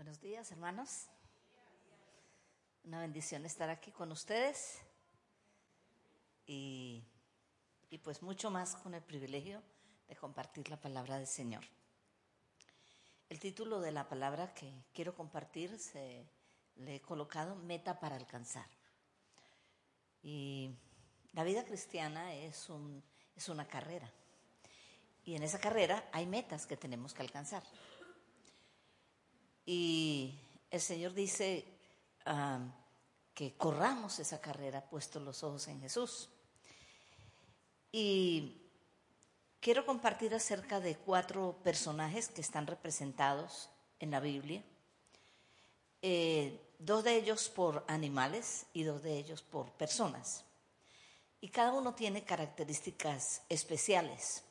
Buenos días, hermanos. Una bendición estar aquí con ustedes y, y, pues mucho más con el privilegio de compartir la palabra del Señor. El título de la palabra que quiero compartir se le he colocado Meta para alcanzar. Y la vida cristiana es, un, es una carrera. Y en esa carrera hay metas que tenemos que alcanzar. Y el Señor dice um, que corramos esa carrera puestos los ojos en Jesús. Y quiero compartir acerca de cuatro personajes que están representados en la Biblia. Eh, dos de ellos por animales y dos de ellos por personas. Y cada uno tiene características especiales.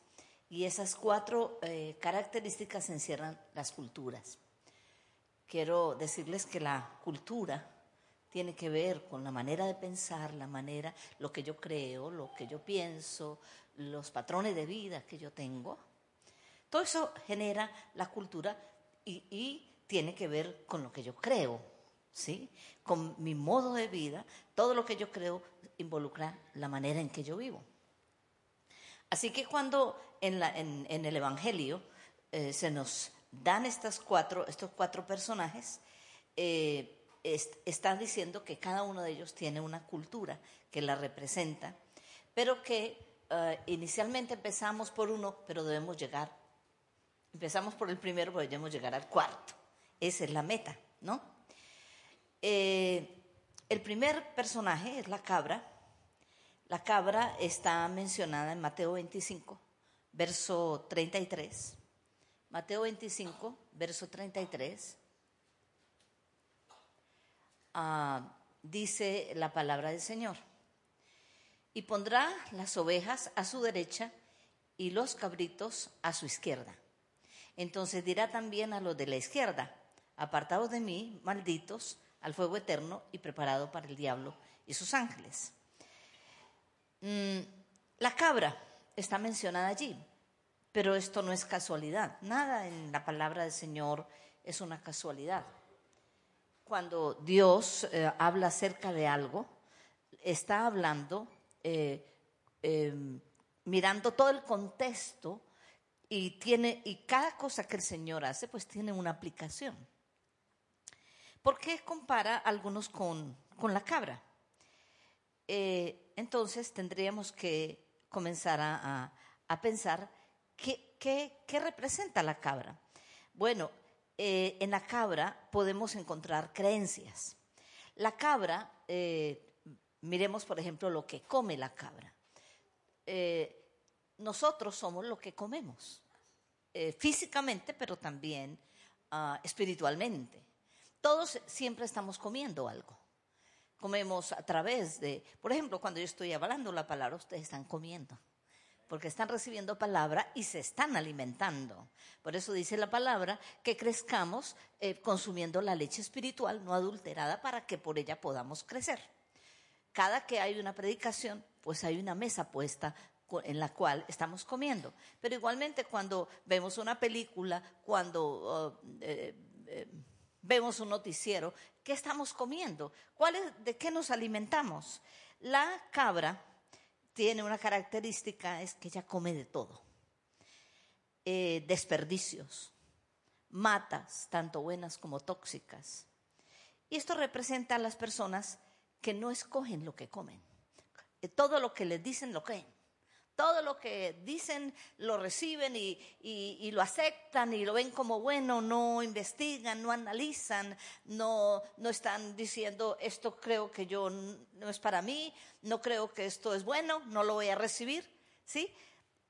Y esas cuatro eh, características encierran las culturas quiero decirles que la cultura tiene que ver con la manera de pensar, la manera, lo que yo creo, lo que yo pienso, los patrones de vida que yo tengo. Todo eso genera la cultura y, tiene que ver con lo que yo creo, ¿sí? Con mi modo de vida, todo lo que yo creo involucra la manera en que yo vivo. Así que cuando en, el Evangelio eh, se nos dan estas cuatro, estos cuatro personajes, eh, están diciendo que cada uno de ellos tiene una cultura que la representa, pero que eh, inicialmente empezamos por uno, pero debemos llegar, empezamos por el primero, pero debemos llegar al cuarto. Esa es la meta, ¿no? Eh, el primer personaje es la cabra. La cabra está mencionada en Mateo 25, verso 33. Mateo 25, verso 33, ah, dice la palabra del Señor. Y pondrá las ovejas a su derecha y los cabritos a su izquierda. Entonces dirá también a los de la izquierda, apartados de mí, malditos, al fuego eterno y preparado para el diablo y sus ángeles. Mm, la cabra está mencionada allí. Pero esto no es casualidad. Nada en la palabra del Señor es una casualidad. Cuando Dios eh, habla acerca de algo, está hablando eh, em, mirando todo el contexto y tiene y cada cosa que el Señor hace, pues tiene una aplicación. ¿Por qué compara algunos con, la cabra? Eh, entonces tendríamos que comenzar a, a pensar ¿Qué, representa la cabra? Bueno, eh, en la cabra podemos encontrar creencias. La cabra, eh, miremos por ejemplo lo que come la cabra. Eh, nosotros somos lo que comemos, físicamente, pero también ah, espiritualmente. Todos siempre estamos comiendo algo. Comemos a través de, por ejemplo, cuando yo estoy hablando la palabra, ustedes están comiendo porque están recibiendo palabra y se están alimentando. Por eso dice la palabra que crezcamos eh, consumiendo la leche espiritual no adulterada para que por ella podamos crecer. Cada que hay una predicación, pues hay una mesa puesta en la cual estamos comiendo. Pero igualmente cuando vemos una película, cuando oh, eh, eh, vemos un noticiero, ¿qué estamos comiendo? ¿Cuál ¿De qué nos alimentamos? La cabra tiene una característica, es que ella come de todo. Eh, desperdicios, matas, tanto buenas como tóxicas. Y esto representa a las personas que no escogen lo que comen. Eh, todo lo que les dicen lo creen todo lo que dicen lo reciben y, lo aceptan y lo ven como bueno, no investigan, no analizan, no, están diciendo esto creo que yo no es para mí, no creo que esto es bueno, no lo voy a recibir, ¿sí?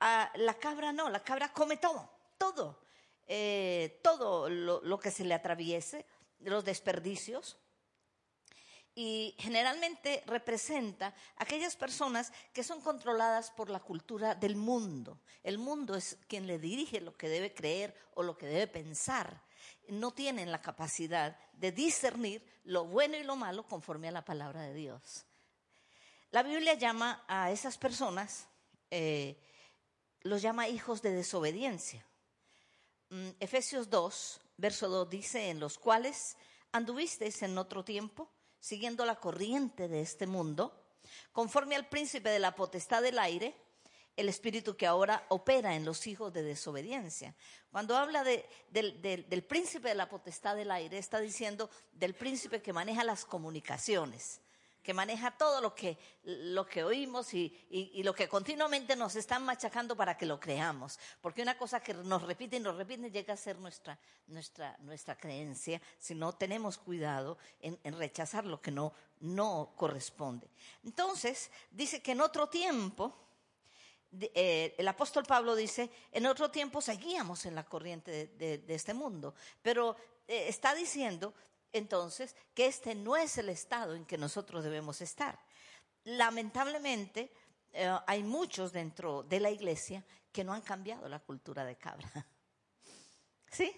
Ah, la cabra no, la cabra come todo, todo, eh, todo lo, lo que se le atraviese, los desperdicios, y generalmente representa aquellas personas que son controladas por la cultura del mundo. El mundo es quien le dirige lo que debe creer o lo que debe pensar. No tienen la capacidad de discernir lo bueno y lo malo conforme a la palabra de Dios. La Biblia llama a esas personas, eh, los llama hijos de desobediencia. Mm, Efesios 2, verso 2 dice, en los cuales anduvisteis en otro tiempo, siguiendo la corriente de este mundo, conforme al príncipe de la potestad del aire, el espíritu que ahora opera en los hijos de desobediencia. Cuando habla del príncipe de la potestad del aire, está diciendo del príncipe que maneja las comunicaciones, que maneja todo lo que, lo que oímos y, lo que continuamente nos están machacando para que lo creamos. Porque una cosa que nos repite y nos repite llega a ser nuestra, nuestra, nuestra creencia si no tenemos cuidado en, rechazar lo que no, no corresponde. Entonces, dice que en otro tiempo, eh, el apóstol Pablo dice, en otro tiempo seguíamos en la corriente de, este mundo, pero eh, está diciendo entonces que este no es el estado en que nosotros debemos estar. Lamentablemente, eh, hay muchos dentro de la iglesia que no han cambiado la cultura de cabra. ¿Sí?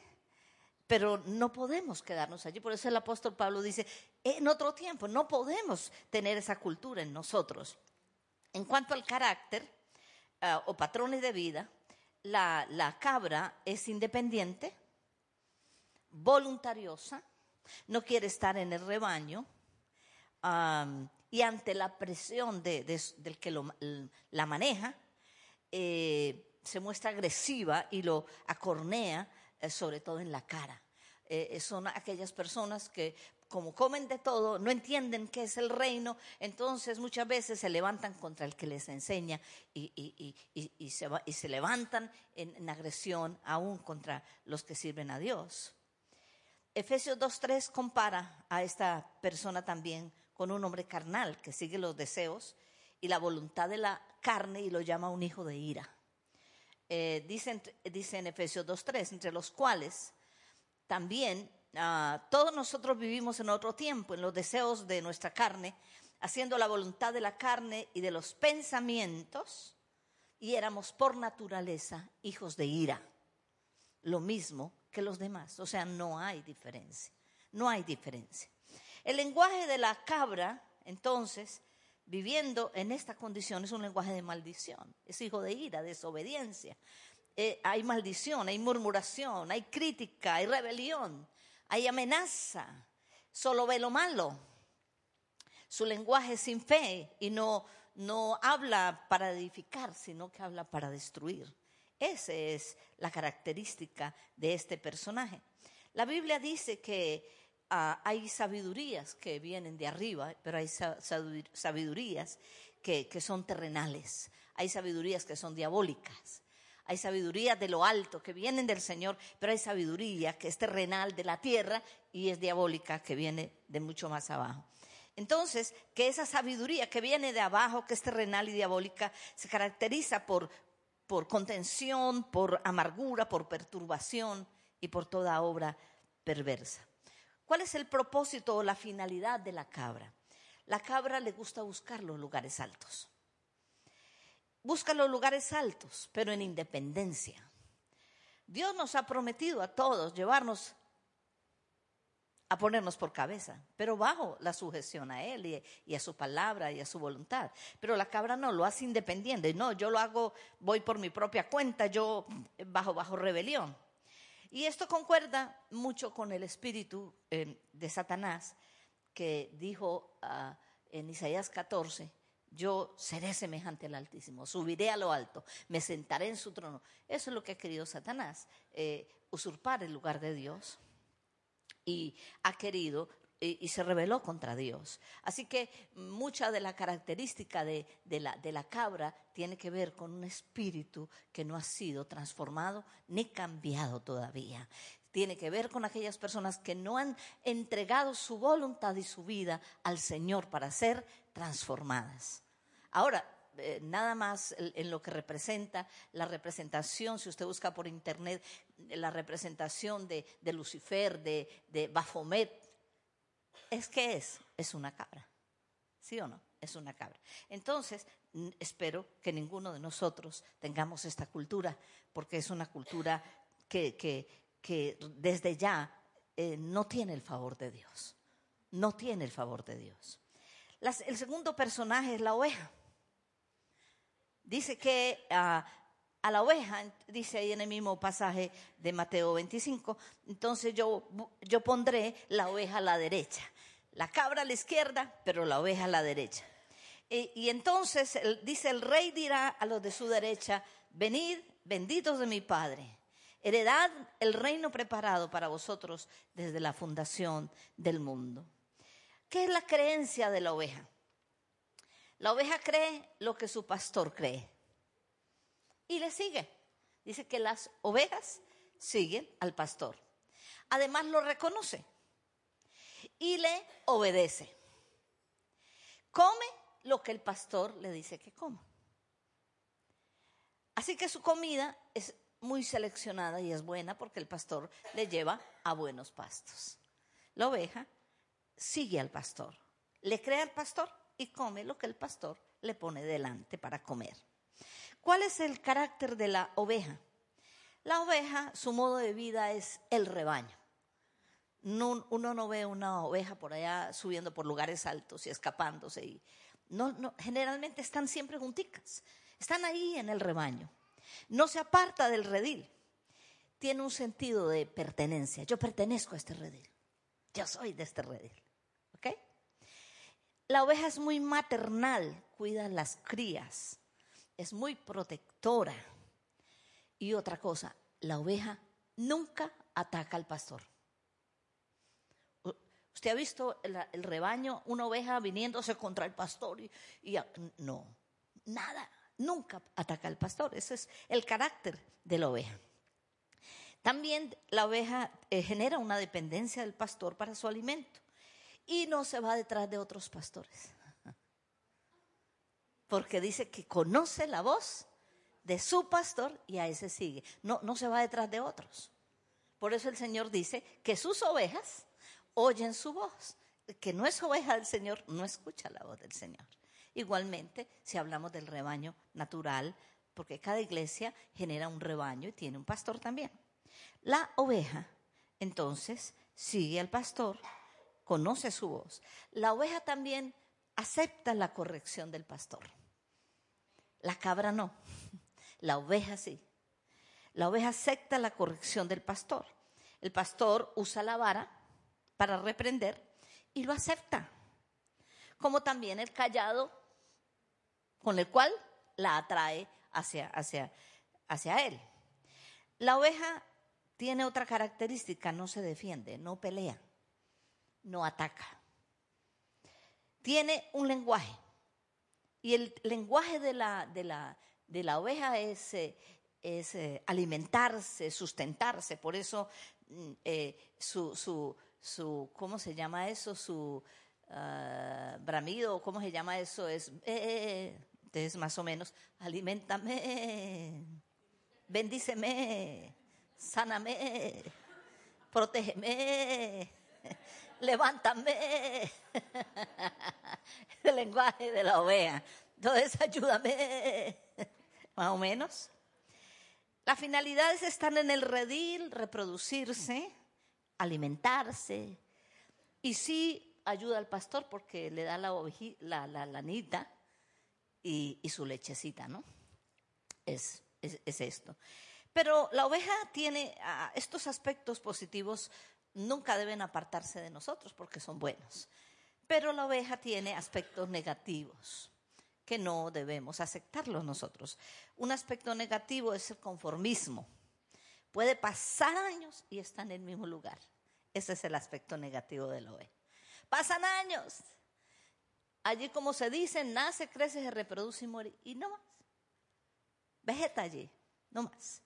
Pero no podemos quedarnos allí. Por eso el apóstol Pablo dice, en otro tiempo no podemos tener esa cultura en nosotros. En cuanto al carácter eh, o patrones de vida, la, la cabra es independiente, voluntariosa, no quiere estar en el rebaño y ante la presión de, del que la maneja, eh, se muestra agresiva y lo acornea, eh, sobre todo en la cara. Eh, son aquellas personas que como comen de todo, no entienden qué es el reino, entonces muchas veces se levantan contra el que les enseña y, se, y se, levantan en agresión aún contra los que sirven a Dios. Efesios 2.3 compara a esta persona también con un hombre carnal que sigue los deseos y la voluntad de la carne y lo llama un hijo de ira. Eh, dice, en Efesios 2.3, entre los cuales también ah, todos nosotros vivimos en otro tiempo, en los deseos de nuestra carne, haciendo la voluntad de la carne y de los pensamientos, y éramos por naturaleza hijos de ira. Lo mismo que los demás. O sea, no hay diferencia. No hay diferencia. El lenguaje de la cabra, entonces, viviendo en esta condición, es un lenguaje de maldición. Es hijo de ira, desobediencia. Eh, hay maldición, hay murmuración, hay crítica, hay rebelión, hay amenaza. Solo ve lo malo. Su lenguaje es sin fe y no, no habla para edificar, sino que habla para destruir. Esa es la característica de este personaje. La Biblia dice que ah, hay sabidurías que vienen de arriba, pero hay sabidurías que, son terrenales, hay sabidurías que son diabólicas. Hay sabidurías de lo alto que vienen del Señor, pero hay sabiduría que es terrenal de la tierra y es diabólica que viene de mucho más abajo. Entonces, que esa sabiduría que viene de abajo, que es terrenal y diabólica, se caracteriza por, por contención, por amargura, por perturbación y por toda obra perversa. ¿Cuál es el propósito o la finalidad de la cabra? La cabra le gusta buscar los lugares altos. Busca los lugares altos, pero en independencia. Dios nos ha prometido a todos llevarnos a ponernos por cabeza, pero bajo la sujeción a Él y, a su palabra y a su voluntad. Pero la cabra no, lo hace independiente. No, yo lo hago, voy por mi propia cuenta, yo bajo, bajo rebelión. Y esto concuerda mucho con el espíritu eh, de Satanás que dijo ah, en Isaías 14, yo seré semejante al Altísimo, subiré a lo alto, me sentaré en su trono. Eso es lo que ha querido Satanás, eh, usurpar el lugar de Dios y ha querido y, se rebeló contra Dios. Así que mucha de la característica de, la, de la cabra tiene que ver con un espíritu que no ha sido transformado ni cambiado todavía tiene que ver con aquellas personas que no han entregado su voluntad y su vida al Señor para ser transformadas. Ahora, eh, nada más en lo que representa la representación, si usted busca por internet, la representación de, Lucifer, de, de Baphomet, es que es, es una cabra. ¿Sí o no? Es una cabra. Entonces, espero que ninguno de nosotros tengamos esta cultura, porque es una cultura que, que, desde ya eh, no tiene el favor de Dios. No tiene el favor de Dios. el segundo personaje es la oveja. Dice que ah, a la oveja, dice ahí en el mismo pasaje de Mateo 25, entonces yo, yo pondré la oveja a la derecha, la cabra a la izquierda, pero la oveja a la derecha. Y, entonces dice, el rey dirá a los de su derecha, venid, benditos de mi Padre, heredad el reino preparado para vosotros desde la fundación del mundo. ¿Qué es la creencia de la oveja? La oveja cree lo que su pastor cree y le sigue. Dice que las ovejas siguen al pastor. Además lo reconoce y le obedece. Come lo que el pastor le dice que coma. Así que su comida es muy seleccionada y es buena porque el pastor le lleva a buenos pastos. La oveja sigue al pastor, le cree al pastor y come lo que el pastor le pone delante para comer. ¿Cuál es el carácter de la oveja? La oveja, su modo de vida es el rebaño. uno no ve una oveja por allá subiendo por lugares altos y escapándose. Y, generalmente están siempre junticas, están ahí en el rebaño. No se aparta del redil. Tiene un sentido de pertenencia. Yo pertenezco a este redil. Yo soy de este redil. La oveja es muy maternal, cuida las crías es muy protectora. Y otra cosa, la oveja nunca ataca al pastor. ¿Usted ha visto el, rebaño, una oveja viniéndose contra el pastor? Y, no, nada, nunca ataca al pastor. Ese es el carácter de la oveja. También la oveja eh, genera una dependencia del pastor para su alimento y no se va detrás de otros pastores porque dice que conoce la voz de su pastor y a ese sigue. No, no se va detrás de otros. Por eso el Señor dice que sus ovejas oyen su voz. que no es oveja del Señor no escucha la voz del Señor. Igualmente, si hablamos del rebaño natural, porque cada iglesia genera un rebaño y tiene un pastor también. La oveja, entonces, sigue al pastor, conoce su voz. La oveja también acepta la corrección del pastor. La cabra no, la oveja sí. La oveja acepta la corrección del pastor. El pastor usa la vara para reprender y lo acepta. Como también el callado con el cual la atrae hacia, hacia, hacia él. La oveja tiene otra característica, no se defiende, no pelea, no ataca. Tiene un lenguaje. Y el lenguaje de la, de la, de la oveja es, eh, es eh, alimentarse, sustentarse. Por eso mm, eh, su, su, su, ¿cómo se llama eso? Su uh, bramido, ¿cómo se llama eso? Es, es más o menos, alimentame, bendíceme, sáname, protégeme levántame. El lenguaje de la oveja. Entonces, ayúdame. Más o menos. Las finalidades están en el redil, reproducirse, alimentarse. Y sí ayuda al pastor porque le da la, la, la lanita y, su lechecita, ¿no? Es, es, esto. Pero la oveja tiene ah, estos aspectos positivos nunca deben apartarse de nosotros porque son buenos. Pero la oveja tiene aspectos negativos que no debemos aceptarlos nosotros. Un aspecto negativo es el conformismo. Puede pasar años y está en el mismo lugar. Ese es el aspecto negativo de la oveja. Pasan años. Allí, como se dice, nace, crece, se reproduce y muere. Y no más. Vegeta allí, no más.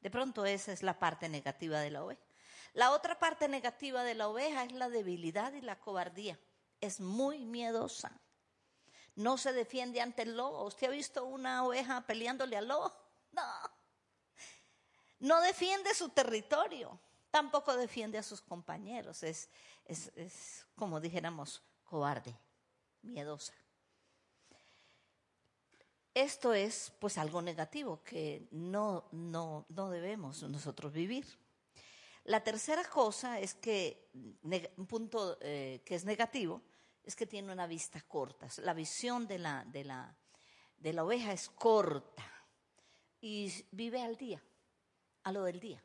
De pronto esa es la parte negativa de la oveja. La otra parte negativa de la oveja es la debilidad y la cobardía. Es muy miedosa. No se defiende ante el lobo. ¿Usted ha visto una oveja peleándole al lobo? No. No defiende su territorio. Tampoco defiende a sus compañeros. Es, es, como dijéramos, cobarde, miedosa. Esto es pues algo negativo que no, no, no debemos nosotros vivir. La tercera cosa es que, un punto eh, que es negativo, es que tiene una vista corta. La visión de la, de la, de la oveja es corta. y vive al día, a lo del día.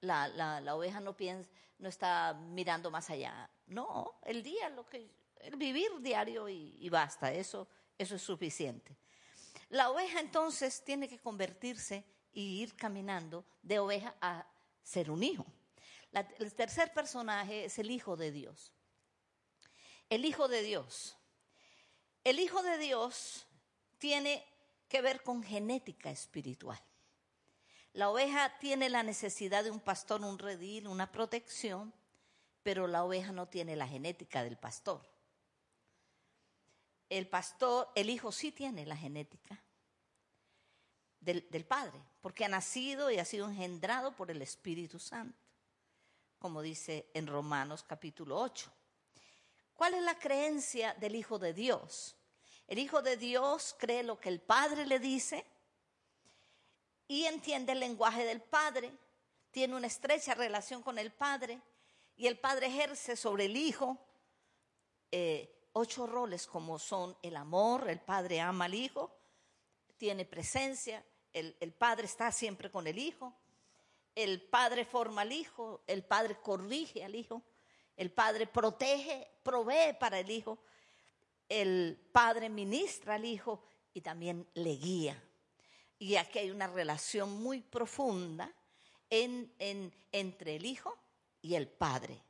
La, la, oveja no piensa, no está mirando más allá. No, el día, lo que, el vivir diario y, y basta, eso, eso es suficiente. La oveja entonces tiene que convertirse y ir caminando de oveja a ser un hijo. el tercer personaje es el Hijo de Dios. El Hijo de Dios. El Hijo de Dios tiene que ver con genética espiritual. La oveja tiene la necesidad de un pastor, un redil, una protección, pero la oveja no tiene la genética del pastor. El pastor, el hijo sí tiene la genética del, del padre, porque ha nacido y ha sido engendrado por el Espíritu Santo, como dice en Romanos capítulo 8. ¿Cuál es la creencia del Hijo de Dios? El Hijo de Dios cree lo que el Padre le dice y entiende el lenguaje del Padre, tiene una estrecha relación con el Padre y el Padre ejerce sobre el Hijo eh, ocho roles como son el amor, el Padre ama al Hijo, tiene presencia, el, Padre está siempre con el Hijo, el Padre forma al Hijo, el Padre corrige al Hijo, el Padre protege, provee para el Hijo, el padre ministra al hijo y también le guía. Y aquí hay una relación muy profunda entre el hijo y el padre.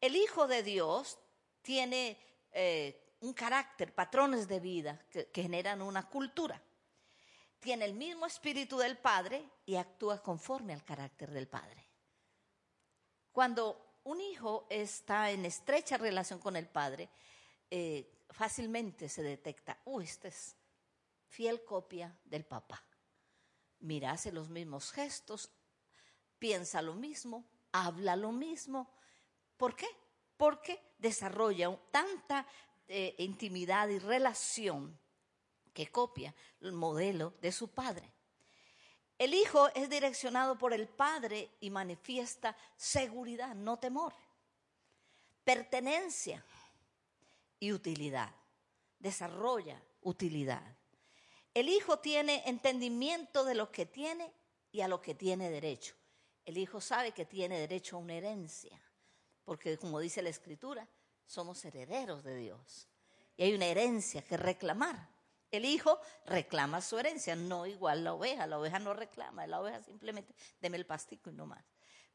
El hijo de Dios tiene eh, un carácter, patrones de vida que generan una cultura. Tiene el mismo espíritu del padre y actúa conforme al carácter del padre. Cuando un hijo está en estrecha relación con el padre, eh, fácilmente se detecta, uy, este es fiel copia del papá. Mira, hace los mismos gestos, piensa lo mismo, habla lo mismo. ¿Por qué? Porque desarrolla tanta eh, intimidad y relación que copia el modelo de su padre. El hijo es direccionado por el padre y manifiesta seguridad, no temor, pertenencia y utilidad. Desarrolla utilidad. El hijo tiene entendimiento de lo que tiene y a lo que tiene derecho. El hijo sabe que tiene derecho a una herencia, porque como dice la escritura, somos herederos de Dios. Y hay una herencia que reclamar. El hijo reclama su herencia, no igual la oveja. La oveja no reclama, la oveja simplemente deme el pastico y no más.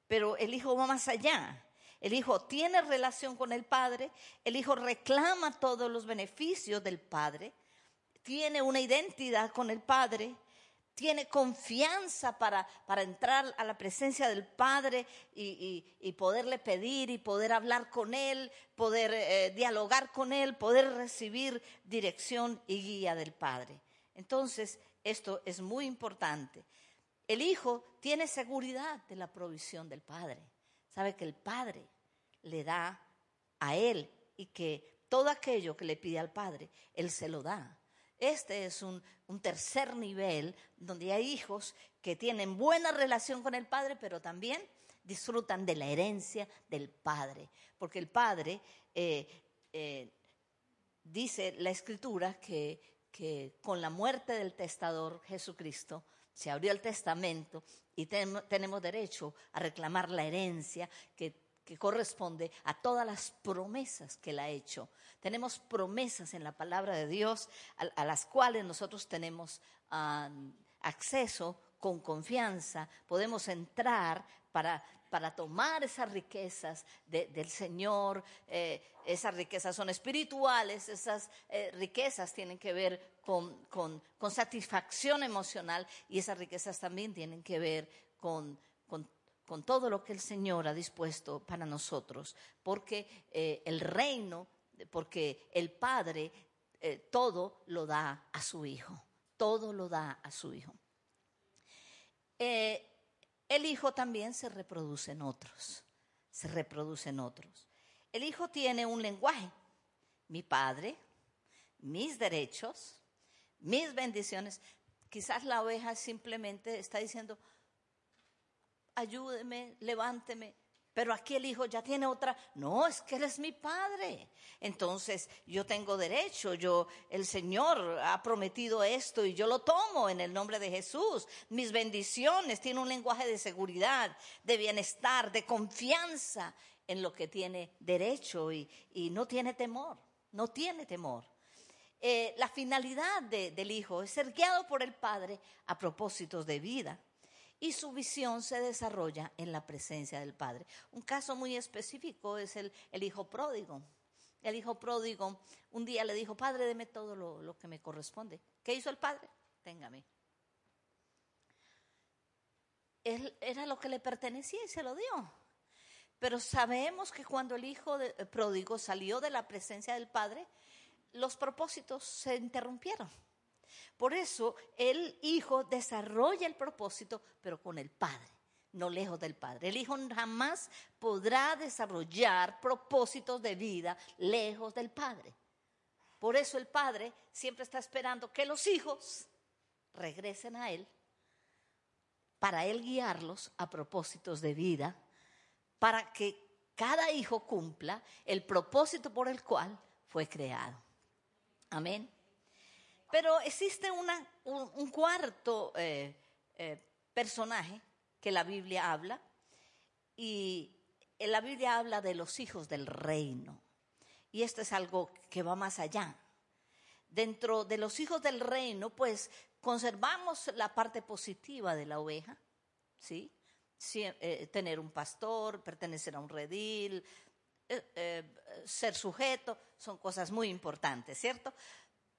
Pero el hijo va más allá. El hijo tiene relación con el padre, el hijo reclama todos los beneficios del padre, tiene una identidad con el padre, tiene confianza para, para entrar a la presencia del Padre y, poderle pedir y poder hablar con Él, poder eh, dialogar con Él, poder recibir dirección y guía del Padre. Entonces, esto es muy importante. El Hijo tiene seguridad de la provisión del Padre. Sabe que el Padre le da a Él y que todo aquello que le pide al Padre, Él se lo da. Este es un, tercer nivel donde hay hijos que tienen buena relación con el Padre, pero también disfrutan de la herencia del Padre. Porque el Padre, eh, eh, dice la Escritura, que, que con la muerte del testador Jesucristo, se abrió el testamento y tenemos derecho a reclamar la herencia que que corresponde a todas las promesas que Él ha hecho. Tenemos promesas en la palabra de Dios a, las cuales nosotros tenemos ah, acceso con confianza, podemos entrar para, para tomar esas riquezas del Señor. Eh, esas riquezas son espirituales, esas eh, riquezas tienen que ver con, con, con satisfacción emocional y esas riquezas también tienen que ver con con todo lo que el Señor ha dispuesto para nosotros, porque eh, el reino, porque el Padre eh, todo lo da a su Hijo, todo lo da a su Hijo. Eh, el Hijo también se reproduce en otros, se reproduce en otros. El Hijo tiene un lenguaje, mi Padre, mis derechos, mis bendiciones. Quizás la oveja simplemente está diciendo, ayúdeme, levánteme. Pero aquí el hijo ya tiene otra, no, es que él es mi padre. Entonces yo tengo derecho, yo, el Señor ha prometido esto y yo lo tomo en el nombre de Jesús. Mis bendiciones, tiene un lenguaje de seguridad, de bienestar, de confianza en lo que tiene derecho y, no tiene temor, no tiene temor. Eh, la finalidad del hijo es ser guiado por el padre a propósitos de vida y su visión se desarrolla en la presencia del Padre. Un caso muy específico es el, hijo pródigo. El hijo pródigo un día le dijo, Padre, deme todo lo, que me corresponde. ¿Qué hizo el Padre? Téngame. Él, era lo que le pertenecía y se lo dio. Pero sabemos que cuando el hijo de, pródigo salió de la presencia del Padre, los propósitos se interrumpieron. Por eso el hijo desarrolla el propósito, pero con el padre, no lejos del padre. El hijo jamás podrá desarrollar propósitos de vida lejos del padre. Por eso el padre siempre está esperando que los hijos regresen a él para él guiarlos a propósitos de vida, para que cada hijo cumpla el propósito por el cual fue creado. Amén. Pero existe un, cuarto eh, eh, personaje que la Biblia habla y la Biblia habla de los hijos del reino. Y esto es algo que va más allá. Dentro de los hijos del reino, pues conservamos la parte positiva de la oveja, ¿sí? Eh, tener un pastor, pertenecer a un redil, ser sujeto, son cosas muy importantes, ¿cierto?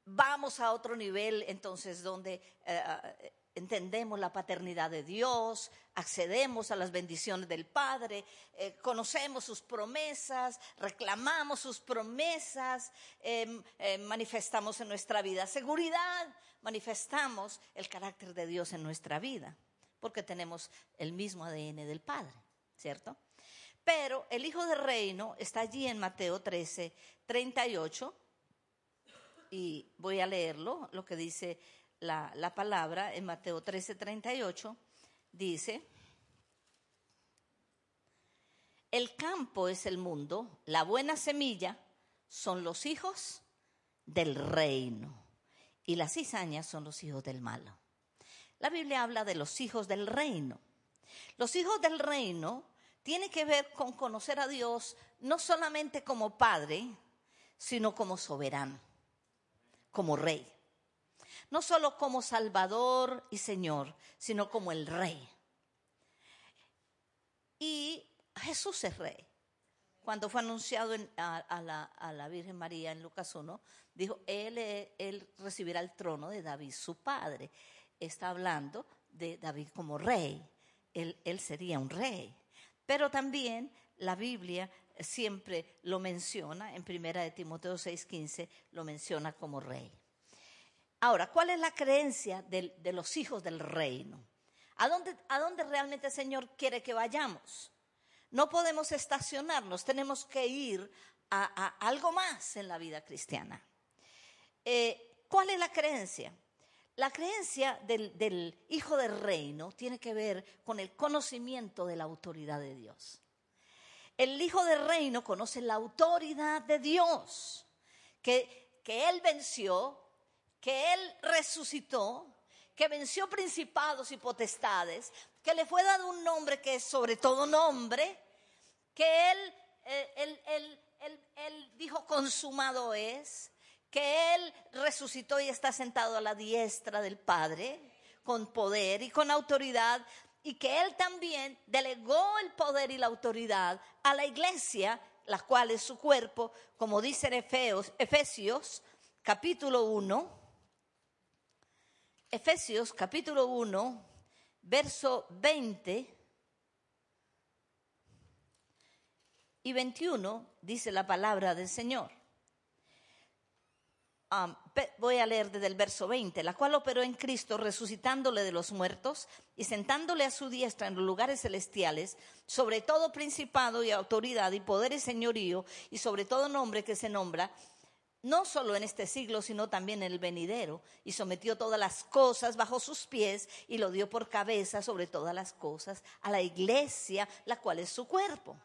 Vamos a otro nivel entonces donde eh, eh, entendemos la paternidad de Dios, accedemos a las bendiciones del Padre, eh, conocemos sus promesas, reclamamos sus promesas, em, manifestamos en nuestra vida seguridad, manifestamos el carácter de Dios en nuestra vida, porque tenemos el mismo ADN del Padre, ¿cierto? Pero el Hijo del Reino está allí en Mateo 13, 38 y voy a leerlo, lo que dice la, palabra en Mateo 13, 38, dice, el campo es el mundo, la buena semilla son los hijos del reino y las cizañas son los hijos del malo. La Biblia habla de los hijos del reino. Los hijos del reino tienen que ver con conocer a Dios no solamente como Padre, sino como soberano como rey. No solo como Salvador y Señor, sino como el rey. Y Jesús es rey. Cuando fue anunciado a, la, Virgen María en Lucas 1, dijo, él, él recibirá el trono de David, su padre. Está hablando de David como rey. Él, él sería un rey. Pero también la Biblia siempre lo menciona, en primera de Timoteo 6:15 lo menciona como rey. Ahora, ¿cuál es la creencia de, los hijos del reino? ¿A dónde, ¿A dónde realmente el Señor quiere que vayamos? No podemos estacionarnos, tenemos que ir a, algo más en la vida cristiana. Eh, ¿Cuál es la creencia? La creencia del, Hijo del Reino tiene que ver con el conocimiento de la autoridad de Dios. El Hijo del Reino conoce la autoridad de Dios, que, que Él venció, que Él resucitó, que venció principados y potestades, que le fue dado un nombre que es sobre todo nombre, que Él, eh, él, dijo consumado es, que Él resucitó y está sentado a la diestra del Padre con poder y con autoridad y que Él también delegó el poder y la autoridad a la iglesia, la cual es su cuerpo, como dice en Efesios, Efesios capítulo 1, Efesios capítulo 1, verso 20 y 21, dice la palabra del Señor voy a leer desde el verso 20, la cual operó en Cristo resucitándole de los muertos y sentándole a su diestra en los lugares celestiales, sobre todo principado y autoridad y poder y señorío y sobre todo nombre que se nombra, no solo en este siglo, sino también en el venidero, y sometió todas las cosas bajo sus pies y lo dio por cabeza sobre todas las cosas a la iglesia, la cual es su cuerpo.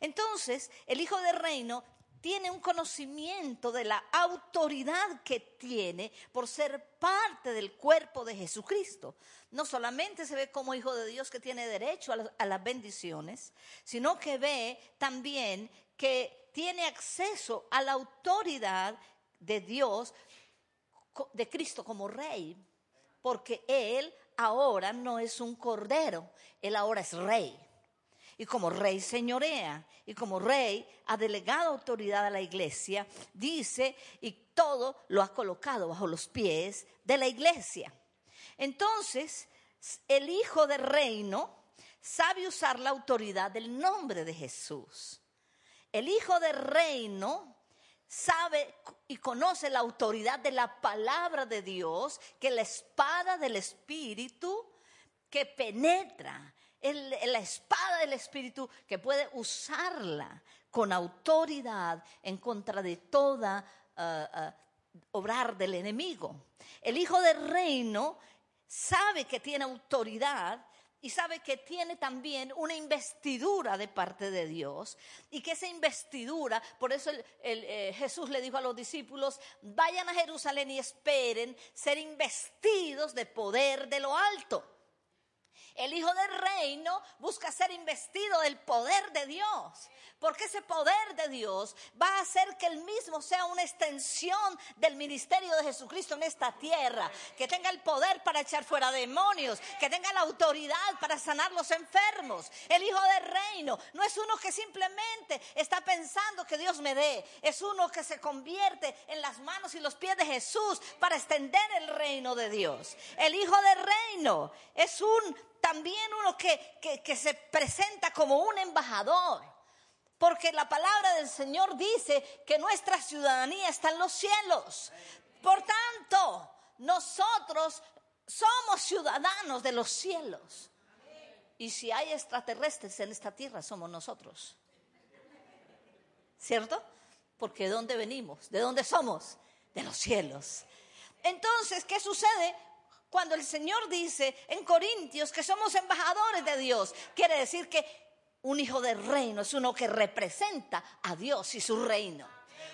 Entonces, el Hijo del Reino tiene un conocimiento de la autoridad que tiene por ser parte del cuerpo de Jesucristo. No solamente se ve como hijo de Dios que tiene derecho a, las, bendiciones, sino que ve también que tiene acceso a la autoridad de Dios, de Cristo como rey, porque Él ahora no es un cordero, Él ahora es rey. Y como rey señorea, y como rey ha delegado autoridad a la iglesia, dice, y todo lo ha colocado bajo los pies de la iglesia. Entonces, el Hijo del Reino sabe usar la autoridad del nombre de Jesús. El Hijo del Reino sabe y conoce la autoridad de la palabra de Dios, que la espada del Espíritu que penetra la espada del Espíritu que puede usarla con autoridad en contra de toda ah, obrar del enemigo. El Hijo del Reino sabe que tiene autoridad y sabe que tiene también una investidura de parte de Dios y que esa investidura, por eso eh, Jesús le dijo a los discípulos, vayan a Jerusalén y esperen ser investidos de poder de lo alto. El Hijo del Reino busca ser investido del poder de Dios, porque ese poder de Dios va a hacer que el mismo sea una extensión del ministerio de Jesucristo en esta tierra, que tenga el poder para echar fuera demonios, que tenga la autoridad para sanar los enfermos. El Hijo del Reino no es uno que simplemente está pensando que Dios me dé, es uno que se convierte en las manos y los pies de Jesús para extender el reino de Dios. El Hijo del Reino es un también uno que, que, se presenta como un embajador. Porque la palabra del Señor dice que nuestra ciudadanía está en los cielos. Por tanto, nosotros somos ciudadanos de los cielos. Y si hay extraterrestres en esta tierra, somos nosotros. ¿Cierto? Porque ¿de dónde venimos? ¿De dónde somos? De los cielos. Entonces, ¿qué sucede? Cuando el Señor dice en Corintios que somos embajadores de Dios, quiere decir que un hijo de reino es uno que representa a Dios y su reino.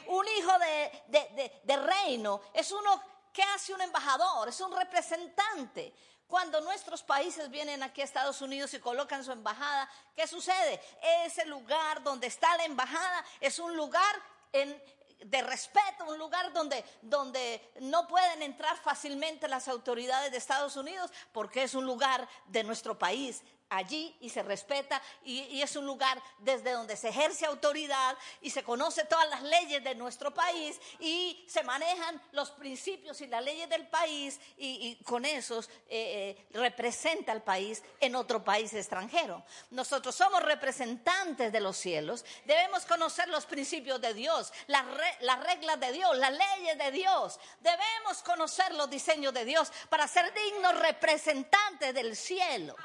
Un hijo de, de, reino es uno que hace un embajador, es un representante. Cuando nuestros países vienen aquí a Estados Unidos y colocan su embajada, ¿qué sucede? Ese lugar donde está la embajada es un lugar en, de respeto, un lugar donde, donde no pueden entrar fácilmente las autoridades de Estados Unidos porque es un lugar de nuestro país, allí y se respeta y, es un lugar desde donde se ejerce autoridad y se conoce todas las leyes de nuestro país y se manejan los principios y las leyes del país y, con esos eh, eh, representa al país en otro país extranjero. Nosotros somos representantes de los cielos, debemos conocer los principios de Dios, las, las reglas de Dios, las leyes de Dios, debemos conocer los diseños de Dios para ser dignos representantes del cielo.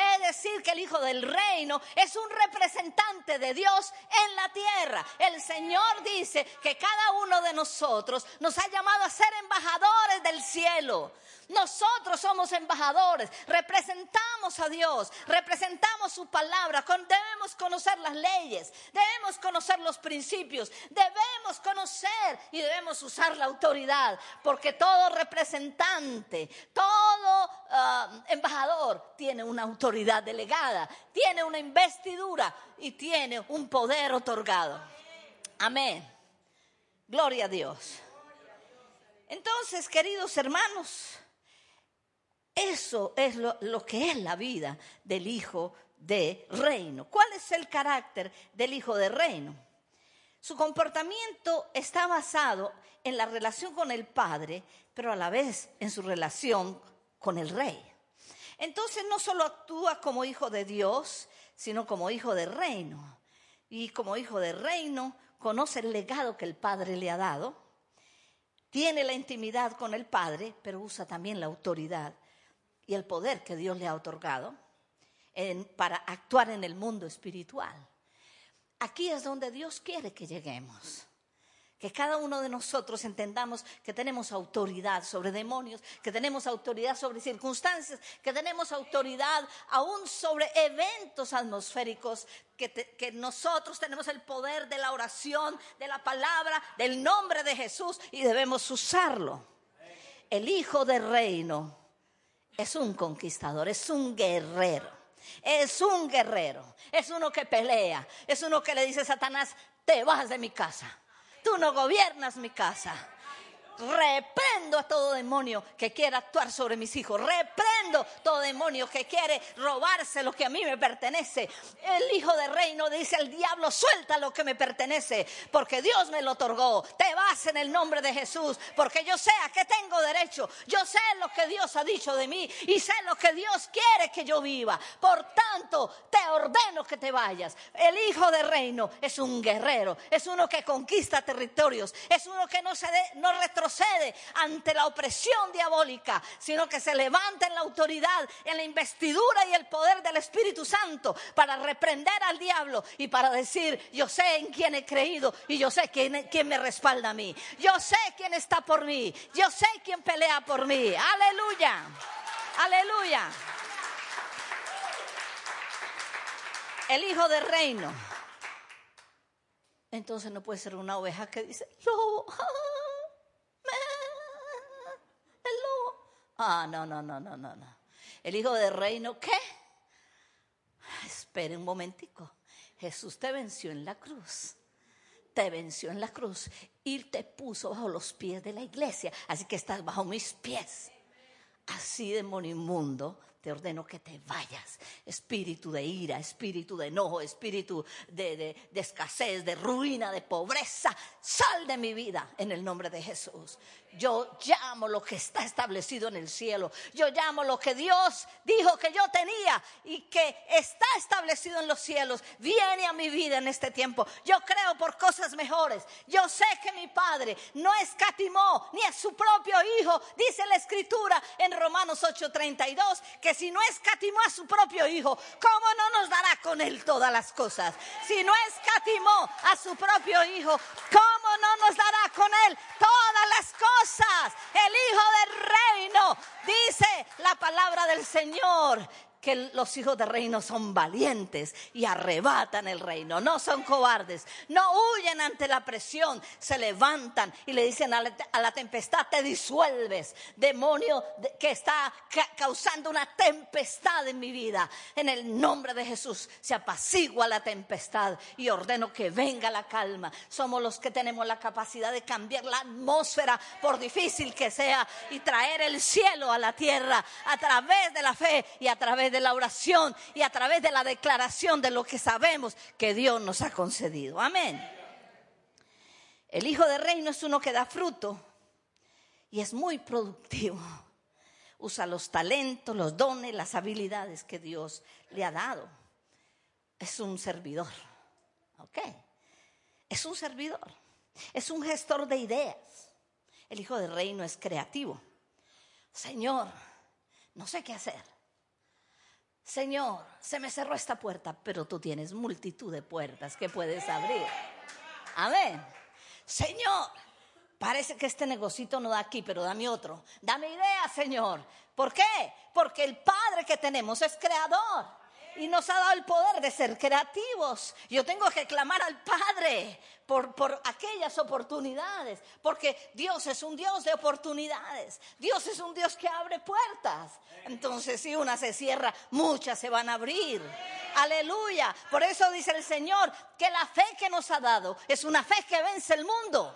Es decir, que el Hijo del Reino es un representante de Dios en la tierra. El Señor dice que cada uno de nosotros nos ha llamado a ser embajadores del cielo. Nosotros somos embajadores, representamos a Dios, representamos su palabra, debemos conocer las leyes, debemos conocer los principios, debemos conocer y debemos usar la autoridad, porque todo representante, todo ah, embajador tiene una autoridad delegada, tiene una investidura y tiene un poder otorgado. Amén. Gloria a Dios. Entonces, queridos hermanos, eso es lo, que es la vida del Hijo de Reino. ¿Cuál es el carácter del Hijo de Reino? Su comportamiento está basado en la relación con el Padre, pero a la vez en su relación con el Rey. Entonces no solo actúa como hijo de Dios, sino como hijo de reino. Y como hijo de reino conoce el legado que el Padre le ha dado, tiene la intimidad con el Padre, pero usa también la autoridad y el poder que Dios le ha otorgado para actuar en el mundo espiritual. Aquí es donde Dios quiere que lleguemos. Que cada uno de nosotros entendamos que tenemos autoridad sobre demonios, que tenemos autoridad sobre circunstancias, que tenemos autoridad aún sobre eventos atmosféricos, que, nosotros tenemos el poder de la oración, de la palabra, del nombre de Jesús y debemos usarlo. El Hijo del Reino es un conquistador, es un guerrero. Es un guerrero, es uno que pelea, es uno que le dice a Satanás, te vas de mi casa Tú no gobiernas mi casa. Reprendo a todo demonio que quiera actuar sobre mis hijos. Reprendo todo demonio que quiere robarse lo que a mí me pertenece. El hijo de reino dice al diablo, suelta lo que me pertenece, porque Dios me lo otorgó. Te vas en el nombre de Jesús, porque yo sé a qué tengo derecho. Yo sé lo que Dios ha dicho de mí y sé lo que Dios quiere que yo viva. Por tanto, te ordeno que te vayas. El hijo de reino es un guerrero, es uno que conquista territorios, es uno que no, se no retrocede cede ante la opresión diabólica, sino que se levanta en la autoridad, en la investidura y el poder del Espíritu Santo para reprender al diablo y para decir, yo sé en quién he creído y yo sé quién, quién me respalda a mí. Yo sé quién está por mí. Yo sé quién pelea por mí. Aleluya. Aleluya. El hijo del reino. Entonces no puede ser una oveja que dice, lobo, Ah, no, no, no, no, no, no. El hijo del reino, ¿qué? Espere un momentico. Jesús te venció en la cruz. Te venció en la cruz y te puso bajo los pies de la iglesia. Así que estás bajo mis pies. Así demonio inmundo te ordeno que te vayas. Espíritu de ira, espíritu de enojo, espíritu de, escasez, de ruina, de pobreza, sal de mi vida en el nombre de Jesús. Yo llamo lo que está establecido en el cielo. Yo llamo lo que Dios dijo que yo tenía y que está establecido en los cielos. Viene a mi vida en este tiempo. Yo creo por cosas mejores. Yo sé que mi Padre no escatimó ni a su propio Hijo. Dice la Escritura en Romanos 8:32 que si no escatimó a su propio Hijo, ¿cómo no nos dará con Él todas las cosas? Si no escatimó a su propio Hijo, ¿cómo no nos dará con Él todas las cosas? El Hijo del Reino, dice la palabra del Señor, que los hijos de reino son valientes y arrebatan el reino, no son cobardes, no huyen ante la presión, se levantan y le dicen a la, tempestad, te disuelves, demonio que está causando una tempestad en mi vida. En el nombre de Jesús se apacigua la tempestad y ordeno que venga la calma. Somos los que tenemos la capacidad de cambiar la atmósfera, por difícil que sea, y traer el cielo a la tierra a través de la fe y a través de la oración y a través de la declaración de lo que sabemos que Dios nos ha concedido. Amén. El hijo de reino es uno que da fruto y es muy productivo. Usa los talentos, los dones, las habilidades que Dios le ha dado. Es un servidor. ¿Ok? Es un servidor. Es un gestor de ideas. El hijo de reino es creativo. Señor, no sé qué hacer. Señor, se me cerró esta puerta, pero tú tienes multitud de puertas que puedes abrir. Amén. Señor, parece que este negocito no da aquí, pero dame otro. Dame idea, Señor. ¿Por qué? Porque el Padre que tenemos es creador y nos ha dado el poder de ser creativos. Yo tengo que clamar al Padre por, por, aquellas oportunidades, porque Dios es un Dios de oportunidades. Dios es un Dios que abre puertas. Entonces, si una se cierra, muchas se van a abrir. Aleluya. Por eso dice el Señor que la fe que nos ha dado es una fe que vence el mundo.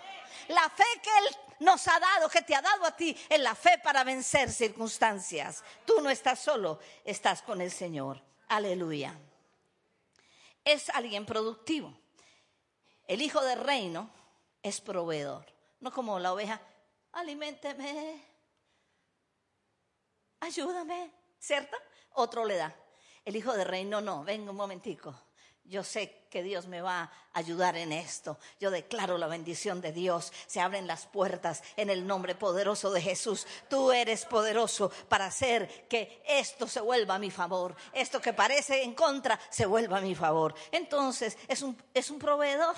La fe que Él nos ha dado, que te ha dado a ti, es la fe para vencer circunstancias. Tú no estás solo, estás con el Señor. Aleluya. Es alguien productivo. El hijo del reino es proveedor. No como la oveja, aliménteme, ayúdame, ¿cierto? Otro le da. El hijo del reino no, venga un momentico. Yo sé que Dios me va a ayudar en esto. Yo declaro la bendición de Dios. Se abren las puertas en el nombre poderoso de Jesús. Tú eres poderoso para hacer que esto se vuelva a mi favor. Esto que parece en contra se vuelva a mi favor. Entonces, es un, es un proveedor.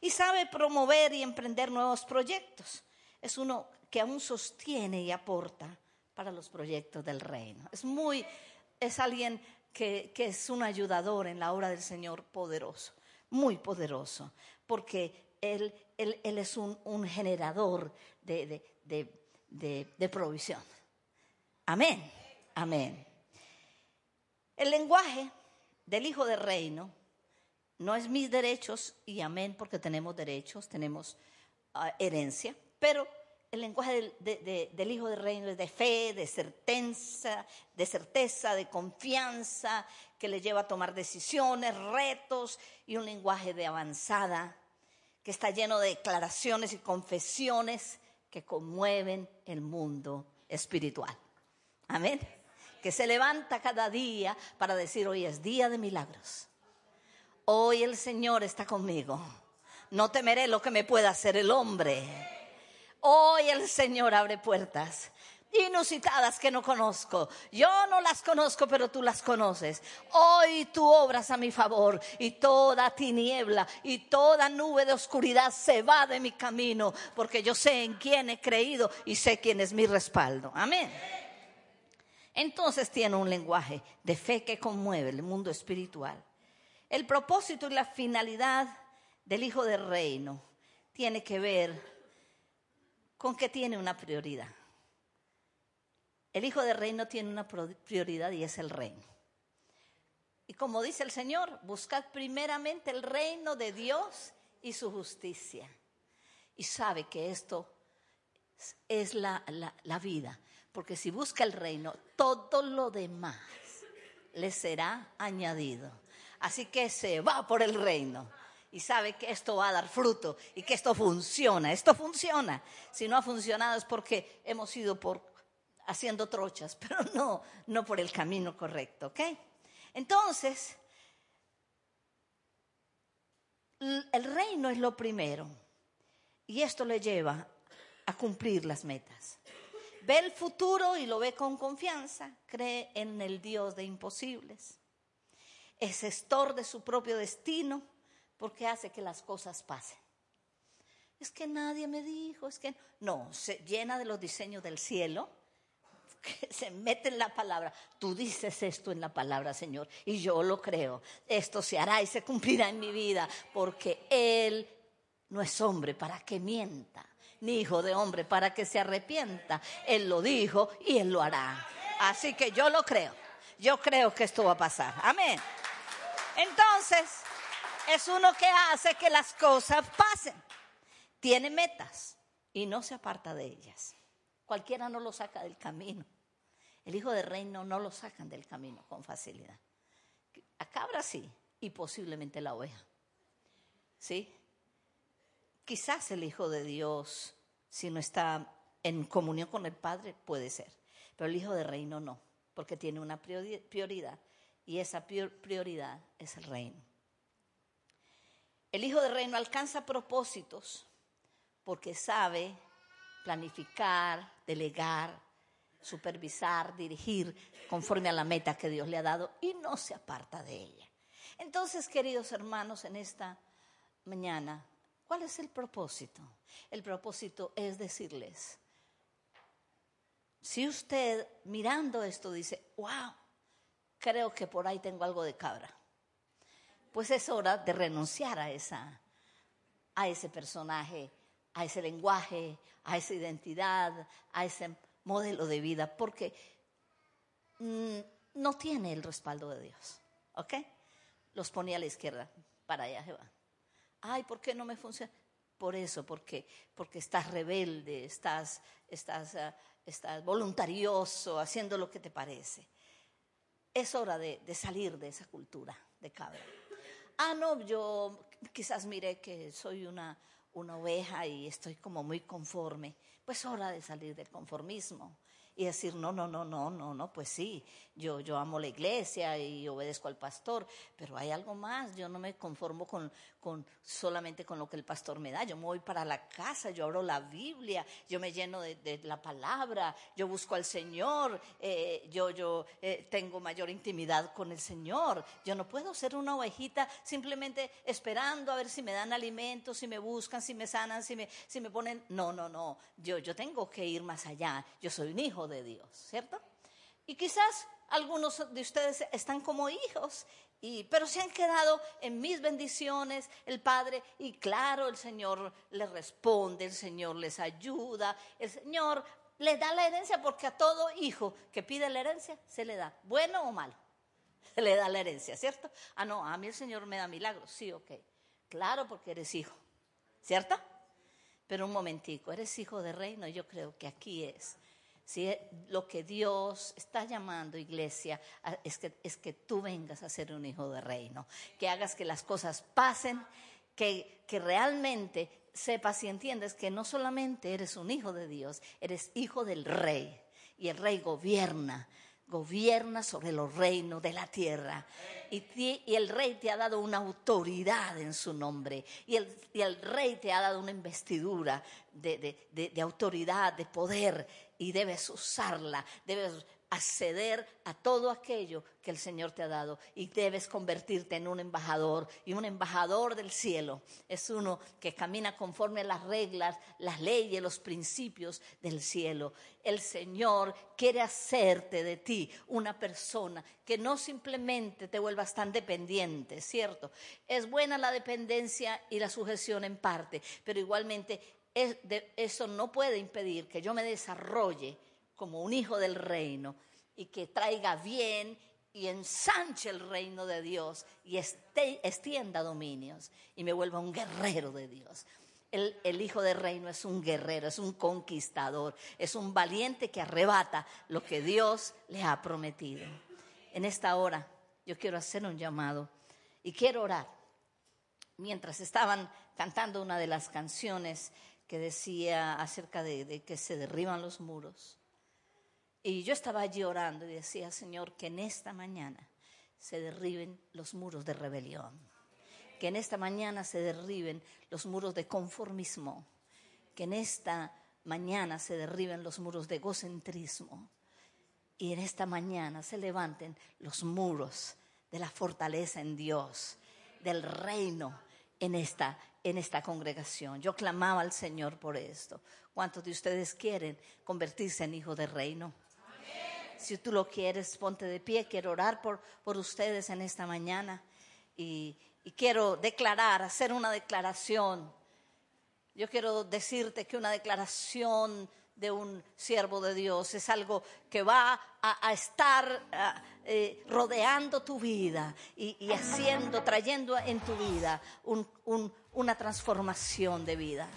Y sabe promover y emprender nuevos proyectos. Es uno que aún sostiene y aporta para los proyectos del reino. Es muy, es alguien que, es un ayudador en la obra del Señor poderoso, muy poderoso, porque Él, él, es un, generador de, de provisión. Amén, amén. El lenguaje del Hijo del Reino no es mis derechos, y amén, porque tenemos derechos, tenemos ah, herencia, pero el lenguaje del, Hijo del Reino es de fe, de certeza, de certeza, de confianza, que le lleva a tomar decisiones, retos y un lenguaje de avanzada, que está lleno de declaraciones y confesiones que conmueven el mundo espiritual. Amén que se levanta cada día para decir, hoy es día de milagros. Hoy el Señor está conmigo. No temeré lo que me pueda hacer el hombre. Hoy el Señor abre puertas inusitadas que no conozco. Yo no las conozco, pero tú las conoces. Hoy tú obras a mi favor y toda tiniebla y toda nube de oscuridad se va de mi camino, porque yo sé en quién he creído y sé quién es mi respaldo. Amén entonces tiene un lenguaje de fe que conmueve el mundo espiritual. El propósito y la finalidad del Hijo del Reino tiene que ver con que tiene una prioridad. El Hijo del Reino tiene una prioridad y es el reino. Y como dice el Señor, buscad primeramente el reino de Dios y su justicia. Y sabe que esto es la, la vida porque si busca el reino, todo lo demás le será añadido. Así que se va por el reino y sabe que esto va a dar fruto y que esto funciona. Esto funciona. Si no ha funcionado es porque hemos ido por haciendo trochas, pero no, no por el camino correcto, ¿ok? Entonces, el reino es lo primero y esto le lleva a cumplir las metas ve el futuro y lo ve con confianza, cree en el Dios de imposibles. Es gestor de su propio destino porque hace que las cosas pasen. Es que nadie me dijo, es que no, se llena de los diseños del cielo, que se mete en la palabra. Tú dices esto en la palabra, Señor, y yo lo creo. Esto se hará y se cumplirá en mi vida porque Él no es hombre para que mienta ni hijo de hombre para que se arrepienta. Él lo dijo y él lo hará. Así que yo lo creo. Yo creo que esto va a pasar. Amén. Entonces, es uno que hace que las cosas pasen. Tiene metas y no se aparta de ellas. Cualquiera no lo saca del camino. El hijo de reino no lo sacan del camino con facilidad. A cabra sí y posiblemente la oveja. ¿Sí? Quizás el Hijo de Dios, si no está en comunión con el Padre, puede ser. Pero el Hijo de Reino no, porque tiene una prioridad y esa prioridad es el reino. El Hijo de Reino alcanza propósitos porque sabe planificar, delegar, supervisar, dirigir conforme a la meta que Dios le ha dado y no se aparta de ella. Entonces, queridos hermanos, en esta mañana ¿Cuál es el propósito? El propósito es decirles, si usted mirando esto dice, wow, creo que por ahí tengo algo de cabra, pues es hora de renunciar a, esa, a ese personaje, a ese lenguaje, a esa identidad, a ese modelo de vida, porque mm, no tiene el respaldo de Dios. ¿Ok? Los ponía a la izquierda, para allá se. Ay, ¿por qué no me funciona? Por eso, porque, porque estás rebelde, estás, estás, ah, estás voluntarioso, haciendo lo que te parece. Es hora de, salir de esa cultura de cabra. Ah, no, yo quizás mire que soy una, una oveja y estoy como muy conforme. Pues hora de salir del conformismo y decir, no, no, no, no, no, no, pues sí, yo, yo amo la iglesia y obedezco al pastor, pero hay algo más, yo no me conformo con, con solamente con lo que el pastor me da, yo me voy para la casa, yo abro la Biblia, yo me lleno de, la palabra, yo busco al Señor, eh, yo, yo eh, tengo mayor intimidad con el Señor, yo no puedo ser una ovejita simplemente esperando a ver si me dan alimento, si me buscan, si me sanan, si me, si me ponen, no, no, no, yo, yo tengo que ir más allá, yo soy un hijo de Dios, ¿cierto? Y quizás algunos de ustedes están como hijos, y, pero se han quedado en mis bendiciones, el Padre, y claro, el Señor les responde, el Señor les ayuda, el Señor les da la herencia porque a todo hijo que pide la herencia se le da, bueno o malo, se le da la herencia, ¿cierto? Ah, no, a mí el Señor me da milagros, sí, ok, claro porque eres hijo, ¿cierto? Pero un momentico, eres hijo de reino, yo creo que aquí es si lo que Dios está llamando, iglesia, es que, es que tú vengas a ser un hijo de reino, que hagas que las cosas pasen, que, que realmente sepas y entiendas que no solamente eres un hijo de Dios, eres hijo del rey. Y el rey gobierna, gobierna sobre los reinos de la tierra. Y, el rey te ha dado una autoridad en su nombre. Y el, y el rey te ha dado una investidura de autoridad, de poder y debes usarla, debes acceder a todo aquello que el Señor te ha dado y debes convertirte en un embajador y un embajador del cielo. Es uno que camina conforme a las reglas, las leyes, los principios del cielo. El Señor quiere hacerte de ti una persona que no simplemente te vuelvas tan dependiente, ¿cierto? Es buena la dependencia y la sujeción en parte, pero igualmente eso no puede impedir que yo me desarrolle como un hijo del reino y que traiga bien y ensanche el reino de Dios y extienda dominios y me vuelva un guerrero de Dios. El, el, hijo del reino es un guerrero, es un conquistador, es un valiente que arrebata lo que Dios le ha prometido. En esta hora yo quiero hacer un llamado y quiero orar. Mientras estaban cantando una de las canciones, que decía acerca de, que se derriban los muros. Y yo estaba allí orando y decía, Señor, que en esta mañana se derriben los muros de rebelión, que en esta mañana se derriben los muros de conformismo, que en esta mañana se derriben los muros de egocentrismo y en esta mañana se levanten los muros de la fortaleza en Dios, del reino en esta en esta congregación. Yo clamaba al Señor por esto. ¿Cuántos de ustedes quieren convertirse en hijo de reino? Si tú lo quieres, ponte de pie. Quiero orar por, por ustedes en esta mañana. Y, y quiero declarar, hacer una declaración. Yo quiero decirte que una declaración de un siervo de Dios, es algo que va a, estar eh, rodeando tu vida y, haciendo, trayendo en tu vida una transformación de vida.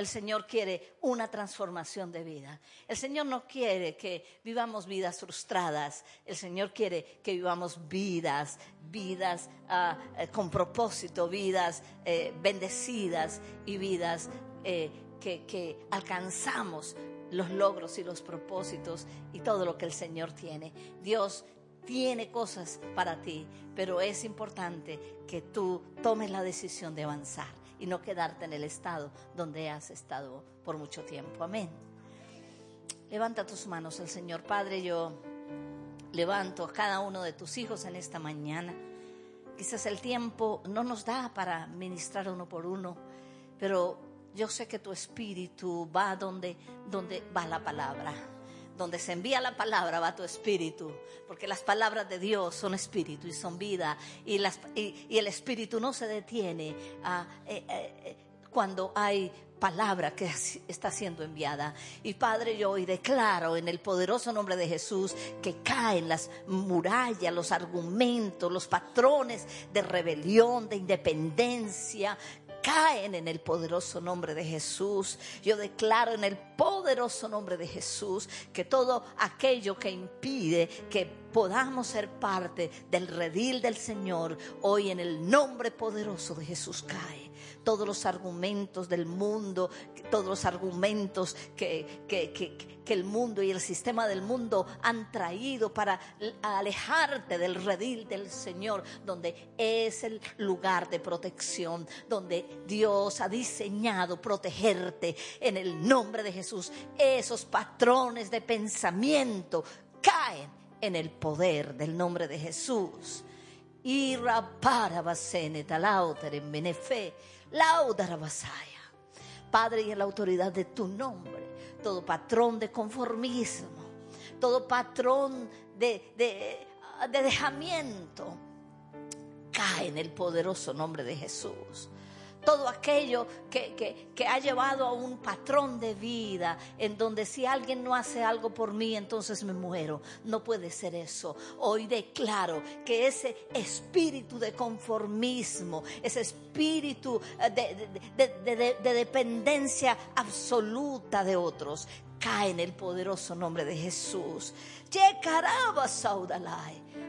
El Señor quiere una transformación de vida. El Señor no quiere que vivamos vidas frustradas. El Señor quiere que vivamos vidas, vidas ah, eh, con propósito, vidas eh, bendecidas y vidas que, que alcanzamos los logros y los propósitos y todo lo que el Señor tiene. Dios tiene cosas para ti, pero es importante que tú tomes la decisión de avanzar y no quedarte en el estado donde has estado por mucho tiempo. Amén. Levanta tus manos al Señor. Padre, yo levanto a cada uno de tus hijos en esta mañana. Quizás el tiempo no nos da para ministrar uno por uno, pero yo sé que tu espíritu va donde, donde va la palabra. Donde se envía la palabra va tu espíritu, porque las palabras de Dios son espíritu y son vida, y, las, y, el espíritu no se detiene a, eh, eh, cuando hay palabra que está siendo enviada. Y Padre, yo hoy declaro en el poderoso nombre de Jesús que caen las murallas, los argumentos, los patrones de rebelión, de independencia, caen en el poderoso nombre de Jesús. Yo declaro en el poderoso nombre de Jesús que todo aquello que impide que podamos ser parte del redil del Señor, hoy en el nombre poderoso de Jesús cae. Todos los argumentos del mundo, todos los argumentos que, que, que, el mundo y el sistema del mundo han traído para alejarte del redil del Señor, donde es el lugar de protección, donde Dios ha diseñado protegerte en el nombre de Jesús. Esos patrones de pensamiento caen en el poder del nombre de Jesús. Y rapara en benefe, Padre, y en la autoridad de tu nombre todo patrón de conformismo, todo patrón de, de, dejamiento, cae en el poderoso nombre de Jesús todo aquello que, que, ha llevado a un patrón de vida en donde si alguien no hace algo por mí, entonces me muero. No puede ser eso. Hoy declaro que ese espíritu de conformismo, ese espíritu de, de dependencia absoluta de otros, cae en el poderoso nombre de Jesús.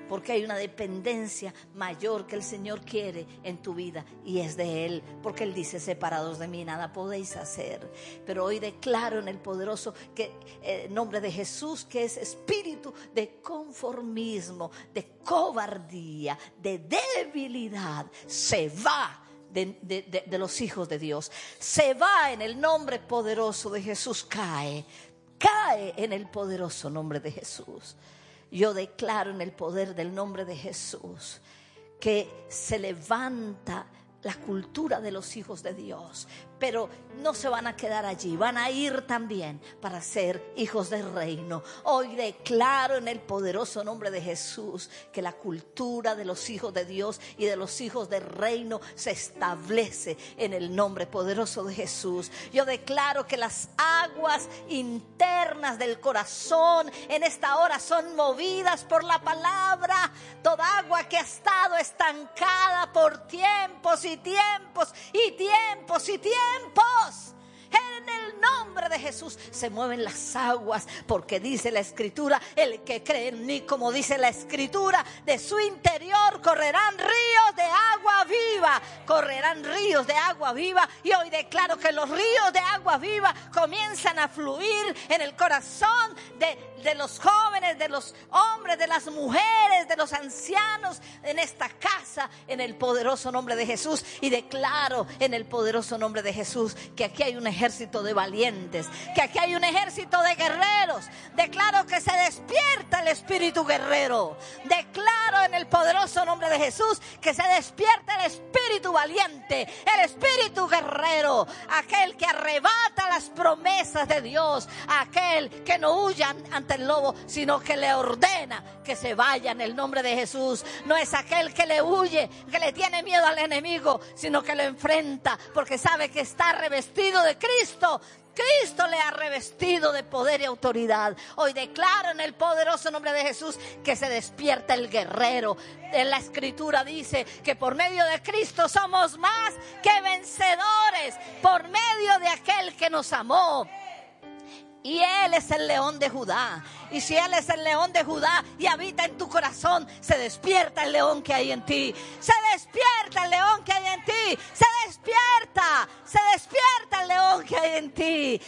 Porque hay una dependencia mayor que el Señor quiere en tu vida y es de Él. Porque Él dice, separados de mí nada podéis hacer. Pero hoy declaro en el poderoso eh, nombre de Jesús que es espíritu de conformismo, de cobardía, de debilidad. Se va de, de, los hijos de Dios. Se va en el nombre poderoso de Jesús, cae, cae en el poderoso nombre de Jesús. Yo declaro en el poder del nombre de Jesús que se levanta la cultura de los hijos de Dios, pero no se van a quedar allí, van a ir también para ser hijos del reino. Hoy declaro en el poderoso nombre de Jesús que la cultura de los hijos de Dios y de los hijos del reino se establece en el nombre poderoso de Jesús. Yo declaro que las aguas internas del corazón en esta hora son movidas por la palabra. Toda agua que ha estado estancada por tiempos y tiempos y tiempos y tiempos tiempos. En el nombre de Jesús se mueven las aguas, porque dice la escritura, el que cree en mí, como dice la escritura, de su interior correrán ríos de agua viva, correrán ríos de agua viva. Y hoy declaro que los ríos de agua viva comienzan a fluir en el corazón de, de los jóvenes, de los hombres, de las mujeres, de los ancianos en esta casa, en el poderoso nombre de Jesús. Y declaro en el poderoso nombre de Jesús que aquí hay un ejército de valientes, que aquí hay un ejército de guerreros. Declaro que se despierta el espíritu guerrero. Declaro en el poderoso nombre de Jesús que se despierta el espíritu valiente, el espíritu guerrero, aquel que arrebata las promesas de Dios, aquel que no huya ante el lobo, sino que le ordena que se vaya en el nombre de Jesús. No es aquel que le huye, que le tiene miedo al enemigo, sino que lo enfrenta porque sabe que está revestido de Cristo. Cristo le ha revestido de poder y autoridad. Hoy declaro en el poderoso nombre de Jesús que se despierta el guerrero. En la escritura dice que por medio de Cristo somos más que vencedores, por medio de aquel que nos amó. Y Él es el león de Judá. Y si Él es el león de Judá y habita en tu corazón, se despierta el león que hay en ti. Se despierta el león que hay en ti. Se despierta. Se despierta el león que hay en ti.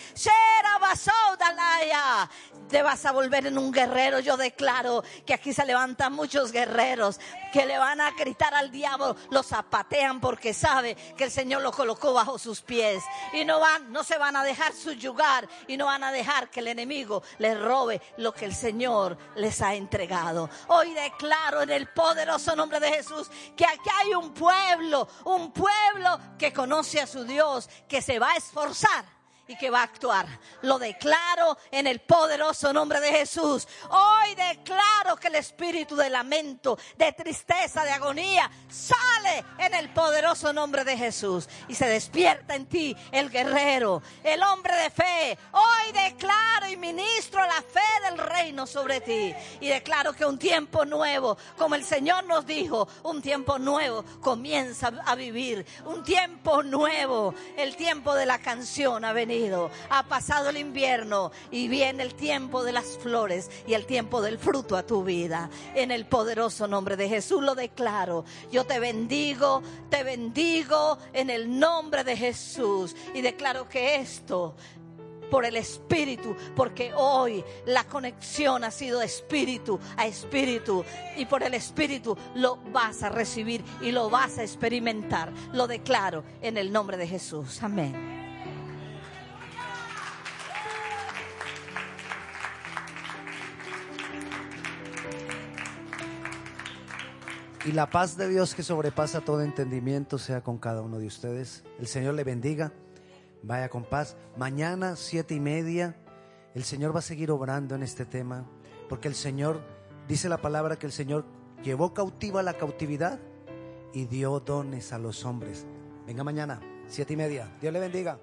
Te vas a volver en un guerrero. Yo declaro que aquí se levantan muchos guerreros que le van a gritar al diablo, lo zapatean porque sabe que el Señor lo colocó bajo sus pies y no van, no se van a dejar subyugar y no van a dejar que el enemigo les robe lo que el Señor les ha entregado. Hoy declaro en el poderoso nombre de Jesús que aquí hay un pueblo, un pueblo que conoce a su Dios, que se va a esforzar y que va a actuar. Lo declaro en el poderoso nombre de Jesús. Hoy declaro que el espíritu de lamento, de tristeza, de agonía sale en el poderoso nombre de Jesús y se despierta en ti el guerrero, el hombre de fe. Hoy declaro y ministro la fe del reino sobre ti y declaro que un tiempo nuevo, como el Señor nos dijo, un tiempo nuevo comienza a vivir, un tiempo nuevo, el tiempo de la canción ha venido ha pasado el invierno y viene el tiempo de las flores y el tiempo del fruto a tu vida. En el poderoso nombre de Jesús lo declaro. Yo te bendigo, te bendigo en el nombre de Jesús y declaro que esto por el Espíritu, porque hoy la conexión ha sido espíritu a espíritu y por el Espíritu lo vas a recibir y lo vas a experimentar. Lo declaro en el nombre de Jesús. Amén. Y la paz de Dios que sobrepasa todo entendimiento sea con cada uno de ustedes. El Señor le bendiga. Vaya con paz. Mañana, siete y media, el Señor va a seguir obrando en este tema, porque el Señor, dice la palabra que el Señor llevó cautiva la cautividad y dio dones a los hombres. Venga mañana, siete y media. Dios le bendiga.